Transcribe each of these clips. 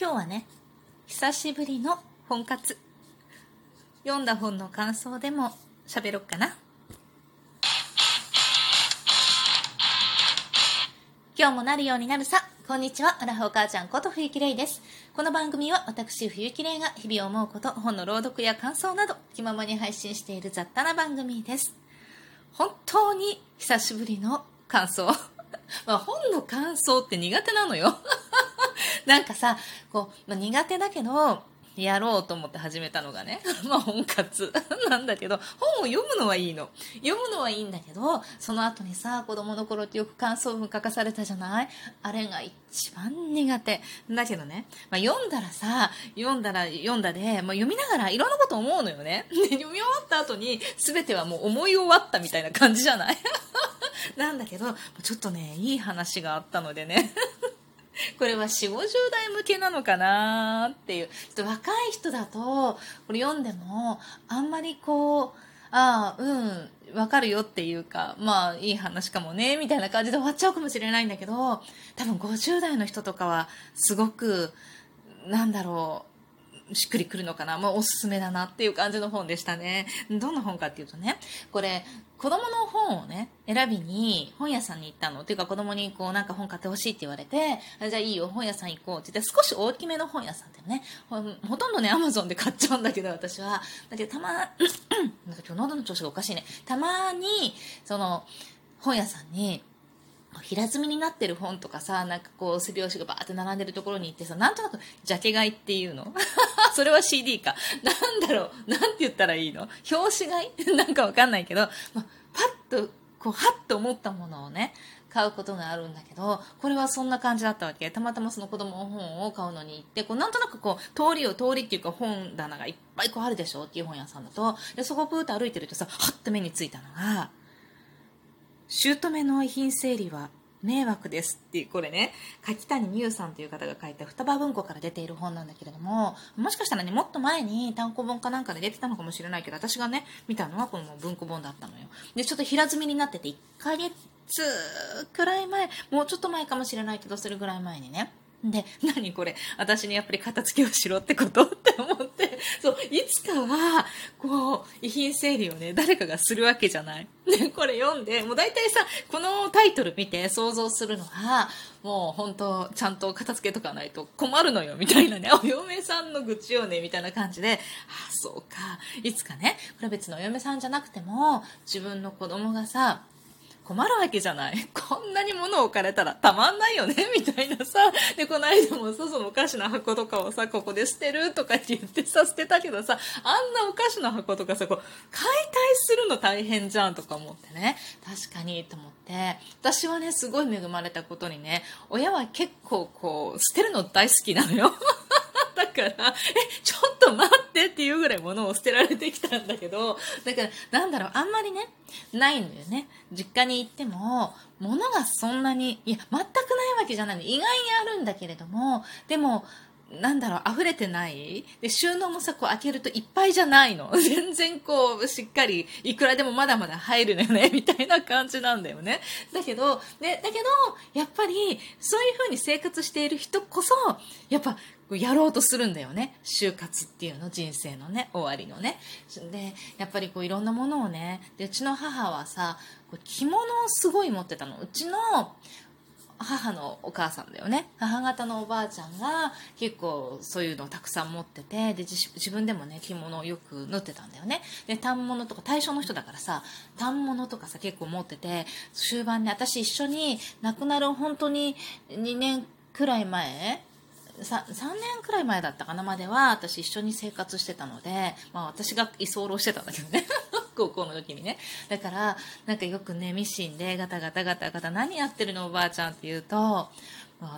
今日はね久しぶりの本活読んだ本の感想でも喋ろっかな今日もなるようになるさこんにちは、アラフォー母ちゃんこと冬木玲です。この番組は私冬木玲が日々思うこと、本の朗読や感想など気ままに配信している雑多な番組です。本当に久しぶりの感想。まあ本の感想って苦手なのよ。なんかさ、こう、まあ、苦手だけど、やろうと思って始めたのがね、まあ本活 なんだけど、本を読むのはいいの。読むのはいいんだけど、その後にさ、子供の頃ってよく感想文書かされたじゃない？あれが一番苦手。だけどね、まあ読んだらさ、読んだら読んだで、まあ、読みながらいろんなこと思うのよね。で、読み終わった後に全てはもう思い終わったみたいな感じじゃない？なんだけど、ちょっとね、いい話があったのでねこれは4、50代向けなのかなっていう。ちょっと若い人だと、これ読んでも、あんまりこう、ああ、うん、わかるよっていうか、まあ、いい話かもね、みたいな感じで終わっちゃうかもしれないんだけど、多分50代の人とかは、すごく、なんだろう、しっくりくるのかな？まあ、おすすめだなっていう感じの本でしたね。どんな本かっていうとね、これ、子供の本をね、選びに本屋さんに行ったの。っていうか子供にこうなんか本買ってほしいって言われて、じゃあいいよ、本屋さん行こうって言って、少し大きめの本屋さんでね、ほとんどね、アマゾンで買っちゃうんだけど、私は。だけどたま、なんか今日喉の調子がおかしいね。たまに、その、本屋さんに、平積みになってる本とかさ、なんかこう、背拍子がバーって並んでるところに行ってさ、なんとなく、ジャケ買いっていうの？それは CD か。なんだろう、なんて言ったらいいの？表紙買い？なんかわかんないけど、まパッと、こう、はっと思ったものをね、買うことがあるんだけど、これはそんな感じだったわけ。たまたまその子供の本を買うのに行って、こうなんとなくこう、通りを通りっていうか本棚がいっぱいこうあるでしょ？っていう本屋さんだと、で、そこをプーッと歩いてるとさ、はっと目についたのが、姑の遺品整理は迷惑ですっていう、これね、柿谷美優さんという方が書いた双葉文庫から出ている本なんだけれども、もしかしたらね、もっと前に単行本かなんかで出てたのかもしれないけど、私がね、見たのはこの文庫本だったのよ。で、ちょっと平積みになってて、1ヶ月くらい前、もうちょっと前かもしれないけど、それぐらい前にね、で、何これ私にやっぱり片付けをしろってこと？って思って、そう、いつかは、こう、遺品整理をね、誰かがするわけじゃない？で、これ読んで、もう大体さ、このタイトル見て想像するのは、もう本当ちゃんと片付けとかないと困るのよ、みたいなね、お嫁さんの愚痴をね、みたいな感じで、あ、そうか、いつかね、これ別のお嫁さんじゃなくても、自分の子供がさ、困るわけじゃない。こんなに物を置かれたらたまんないよねみたいなさ。で、この間もさ、そのお菓子の箱とかをさ、ここで捨てるとかって言ってさ、捨てたけどさ、あんなお菓子の箱とかさ、こう、解体するの大変じゃんとか思ってね。確かにと思って。私はね、すごい恵まれたことにね、親は結構こう、捨てるの大好きなのよ。だから、え、ちょっと待ってっていうぐらい物を捨てられてきたんだけど、だから、なんだろう、あんまりね、ないのよね。実家に行っても、物がそんなに、いや、全くないわけじゃないの。意外にあるんだけれども、でも、なんだろう、溢れてない？で、収納もさ、こう開けるといっぱいじゃないの。全然こう、しっかり、いくらでもまだまだ入るのよね、みたいな感じなんだよね。だけど、ね、だけど、やっぱり、そういう風に生活している人こそ、やっぱ、やろうとするんだよね。就活っていうの、人生のね、終わりのね。で、やっぱりこういろんなものをね、で、うちの母はさ、こう着物をすごい持ってたの。うちの母のお母さんだよね。母方のおばあちゃんが結構そういうのをたくさん持ってて、で、自分でもね、着物をよく縫ってたんだよね。で、反物とか、対象の人だからさ、反物とかさ、結構持ってて、終盤ね、私一緒に亡くなる本当に2年くらい前 3, 3年くらい前だったかなまでは私一緒に生活してたので、まあ、私が居候してたんだけどね高校の時にね。だからなんかよくねミシンでガタガタガタガタ何やってるのおばあちゃんって言うと、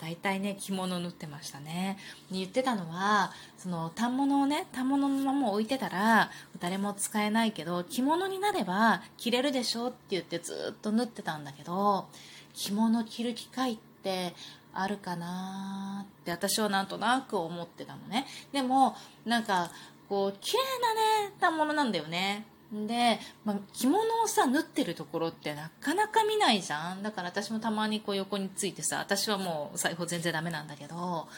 大体ね着物を縫ってましたね。言ってたのはその反物をね反物のまま置いてたら誰も使えないけど着物になれば着れるでしょって言ってずっと縫ってたんだけど着物着る機会ってあるかなって私はなんとなく思ってたのね。でもなんかこう綺麗なねたものなんだよね。で、まあ、着物をさ縫ってるところってなかなか見ないじゃん。だから私もたまにこう横についてさ私はもう裁縫全然ダメなんだけど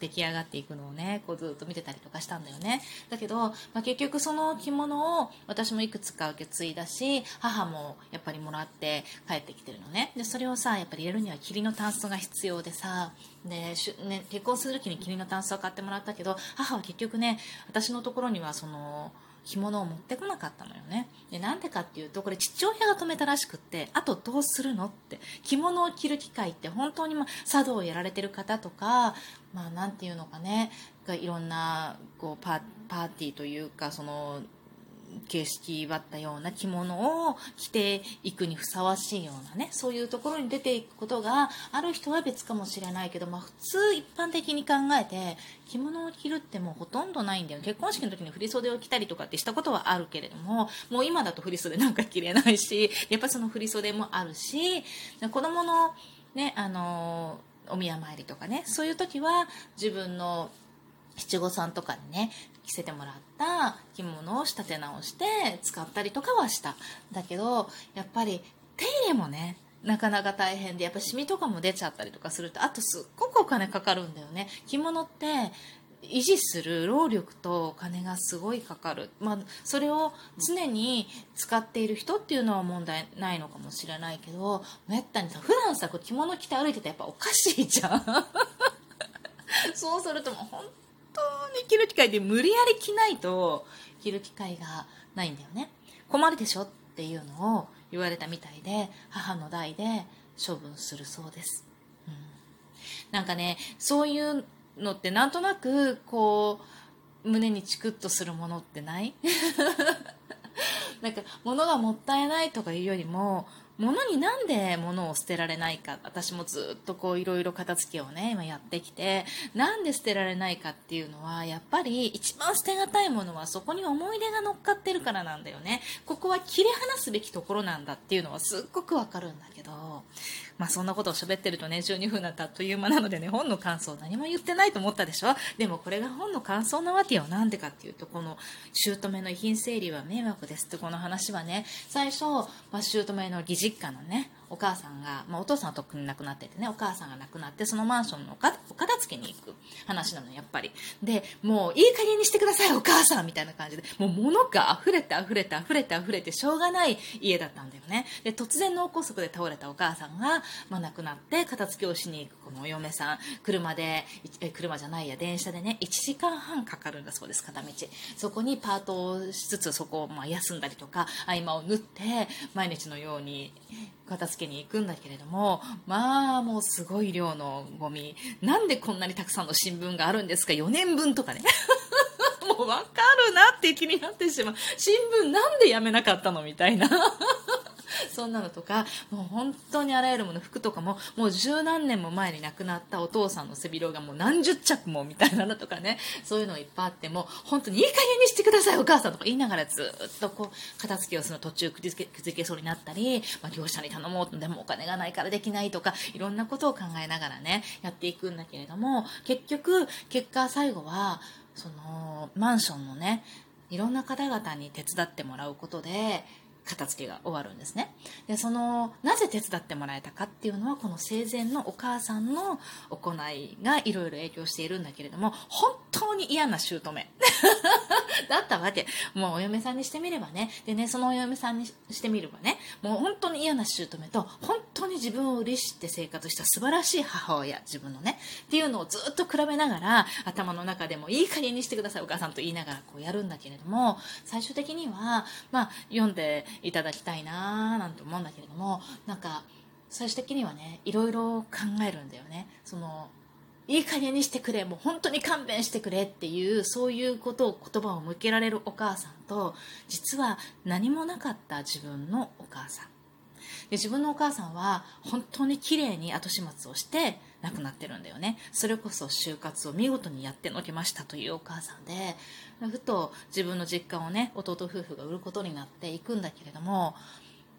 出来上がっていくのをねこうずっと見てたりとかしたんだよね。だけど、まあ、結局その着物を私もいくつか受け継いだし母もやっぱりもらって帰ってきてるのね。でそれをさやっぱり入れるには霧のタンスが必要でさでしね、結婚する時に霧のタンスを買ってもらったけど母は結局ね私のところにはその着物を持ってこなかったのよね。でなんでかっていうとこれ父親が止めたらしくってあとどうするのって。着物を着る機会って本当に、まあ、茶道をやられてる方とかまあなんていうのかね。いろんなこうパーティーというかその形式ばったような着物を着ていくにふさわしいようなねそういうところに出ていくことがある人は別かもしれないけど、まあ、普通一般的に考えて着物を着るってもうほとんどないんだよ結婚式の時に振袖を着たりとかってしたことはあるけれどももう今だと振袖なんか着れないし やっぱその振袖もあるし子供のねあのお宮参りとかねそういう時は自分の七五三とかにね着せてもらった着物を仕立て直して使ったりとかはした。だけどやっぱり手入れもねなかなか大変でやっぱシミとかも出ちゃったりとかするとあとすっごくお金かかるんだよね。着物って維持する労力とお金がすごいかかる、まあ、それを常に使っている人っていうのは問題ないのかもしれないけどめったにさ普段さこう着物着て歩いててやっぱおかしいじゃん。そうするともう本当に着る機会で無理やり着ないと着る機会がないんだよね。困るでしょっていうのを言われたみたいで母の代で処分するそうです、うん、なんかねそういうのってなんとなくこう胸にチクッとするものってない？なんか物がもったいないとかいうよりも物になんで物を捨てられないか私もずっとこういろいろ片付けをね今やってきてなんで捨てられないかっていうのはやっぱり一番捨てがたいものはそこに思い出が乗っかってるからなんだよね。ここは切り離すべきところなんだっていうのはすっごくわかるんだけど。まあそんなことを喋ってるとね12分だったあっという間なのでね本の感想何も言ってないと思ったでしょ？でもこれが本の感想なわけよ。なんでかっていうとこの姑の遺品整理は迷惑ですってこの話はね最初、まあ、姑の義実家のねお母さんが、まあ、お父さんはとっくに亡くなっててねお母さんが亡くなってそのマンションのお片付けに行く話なのやっぱり。でもういい加減にしてくださいお母さんみたいな感じで。もう物が溢れて溢れて溢れて溢れてしょうがない家だったんだよね。で突然脳梗塞で倒れたお母さんが、まあ、亡くなって片付けをしに行くこのお嫁さん。車でえ車じゃないや電車でね1時間半かかるんだそうです片道。そこにパートをしつつそこをまあ休んだりとか合間を縫って毎日のように片付けに行くんだけれどもまあもうすごい量のゴミ。なんでこんなにたくさんの新聞があるんですか？4年分とかね。もう分かるなって気になってしまう。新聞なんでやめなかったの？みたいな。そんなのとかもう本当にあらゆるもの服とかももう十何年も前に亡くなったお父さんの背広がもう何十着もみたいなのとかねそういうのいっぱいあっても本当にいい加減にしてくださいお母さんとか。言いながらずっとこう片付けをするの途中くじけくじけそうになったり、まあ、業者に頼もうとでもお金がないからできないとかいろんなことを考えながらねやっていくんだけれども結局結果最後はそのマンションのねいろんな方々に手伝ってもらうことで片付けが終わるんですね。でそのなぜ手伝ってもらえたかっていうのはこの生前のお母さんの行いがいろいろ影響しているんだけれども本当に嫌な姑。だったわけ。もうお嫁さんにしてみればね。でねそのお嫁さんにしてみればね。もう本当に嫌な姑と本当に自分を嬉しって生活した素晴らしい母親自分のね。っていうのをずっと比べながら頭の中でもいい加減にしてくださいお母さんと言いながらこうやるんだけれども最終的にはまあ読んでいただきたいなーなんて思うんだけれどもなんか最終的にはねいろいろ考えるんだよね。そのいい加減にしてくれもう本当に勘弁してくれっていうそういうことを言葉を向けられるお母さんと実は何もなかった自分のお母さん。で自分のお母さんは本当に綺麗に後始末をして亡くなってるんだよね。それこそ就活を見事にやってのけましたというお母さんでふと自分の実家をね弟夫婦が売ることになっていくんだけれども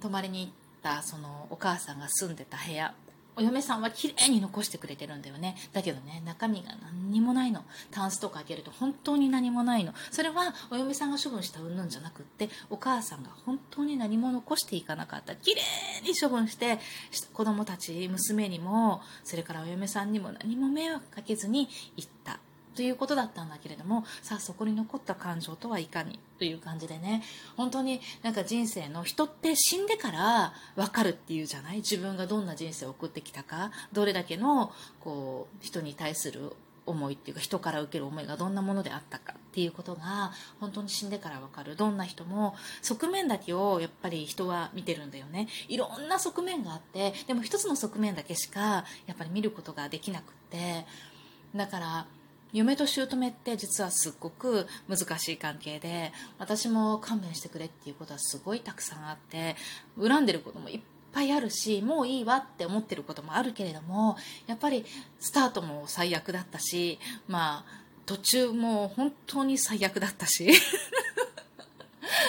泊まりに行ったそのお母さんが住んでた部屋お嫁さんは綺麗に残してくれてるんだよね。だけどね中身が何にもないの。タンスとか開けると本当に何もないの。それはお嫁さんが処分したうんぬんじゃなくってお母さんが本当に何も残していかなかった。綺麗に処分して子供たち娘にもそれからお嫁さんにも何も迷惑かけずに行った。ということだったんだけれどもさあそこに残った感情とはいかにという感じでね本当になんか人生の人って死んでから分かるっていうじゃない？自分がどんな人生を送ってきたか？どれだけのこう人に対する思いっていうか人から受ける思いがどんなものであったか？っていうことが本当に死んでから分かる。どんな人も側面だけをやっぱり人は見てるんだよね。いろんな側面があってでも一つの側面だけしかやっぱり見ることができなくって。だから嫁と姑って実はすっごく難しい関係で私も勘弁してくれっていうことはすごいたくさんあって恨んでることもいっぱいあるしもういいわって思ってることもあるけれどもやっぱりスタートも最悪だったしまあ途中も本当に最悪だったし。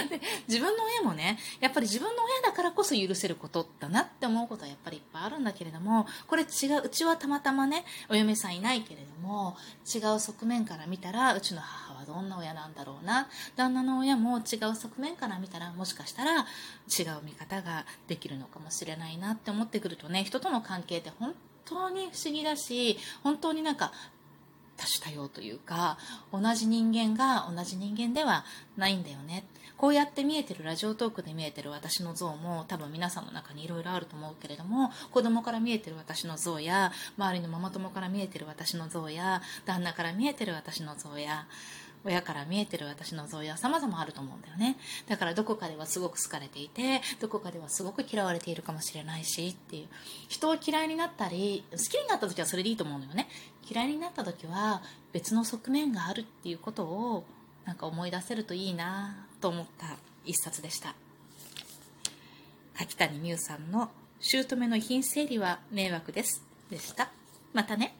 で自分の親もねやっぱり自分の親だからこそ許せることだなって思うことはやっぱりいっぱいあるんだけれどもこれ違ううちはたまたまねお嫁さんいないけれども違う側面から見たらうちの母はどんな親なんだろうな旦那の親も違う側面から見たらもしかしたら違う見方ができるのかもしれないなって思ってくるとね人との関係って本当に不思議だし本当になんか種多様というか同じ人間が同じ人間ではないんだよね。こうやって見えてるラジオトークで見えてる私の像も多分皆さんの中にいろいろあると思うけれども子供から見えてる私の像や周りのママ友から見えてる私の像や旦那から見えてる私の像や親から見えてる私の像や様々あると思うんだよね。だからどこかではすごく好かれていてどこかではすごく嫌われているかもしれないしっていう。人を嫌いになったり好きになった時はそれでいいと思うのよね。嫌いになった時は別の側面があるっていうことをなんか思い出せるといいなと思った一冊でした。柿谷美優さんの「姑の遺品整理は迷惑です」でした。またね。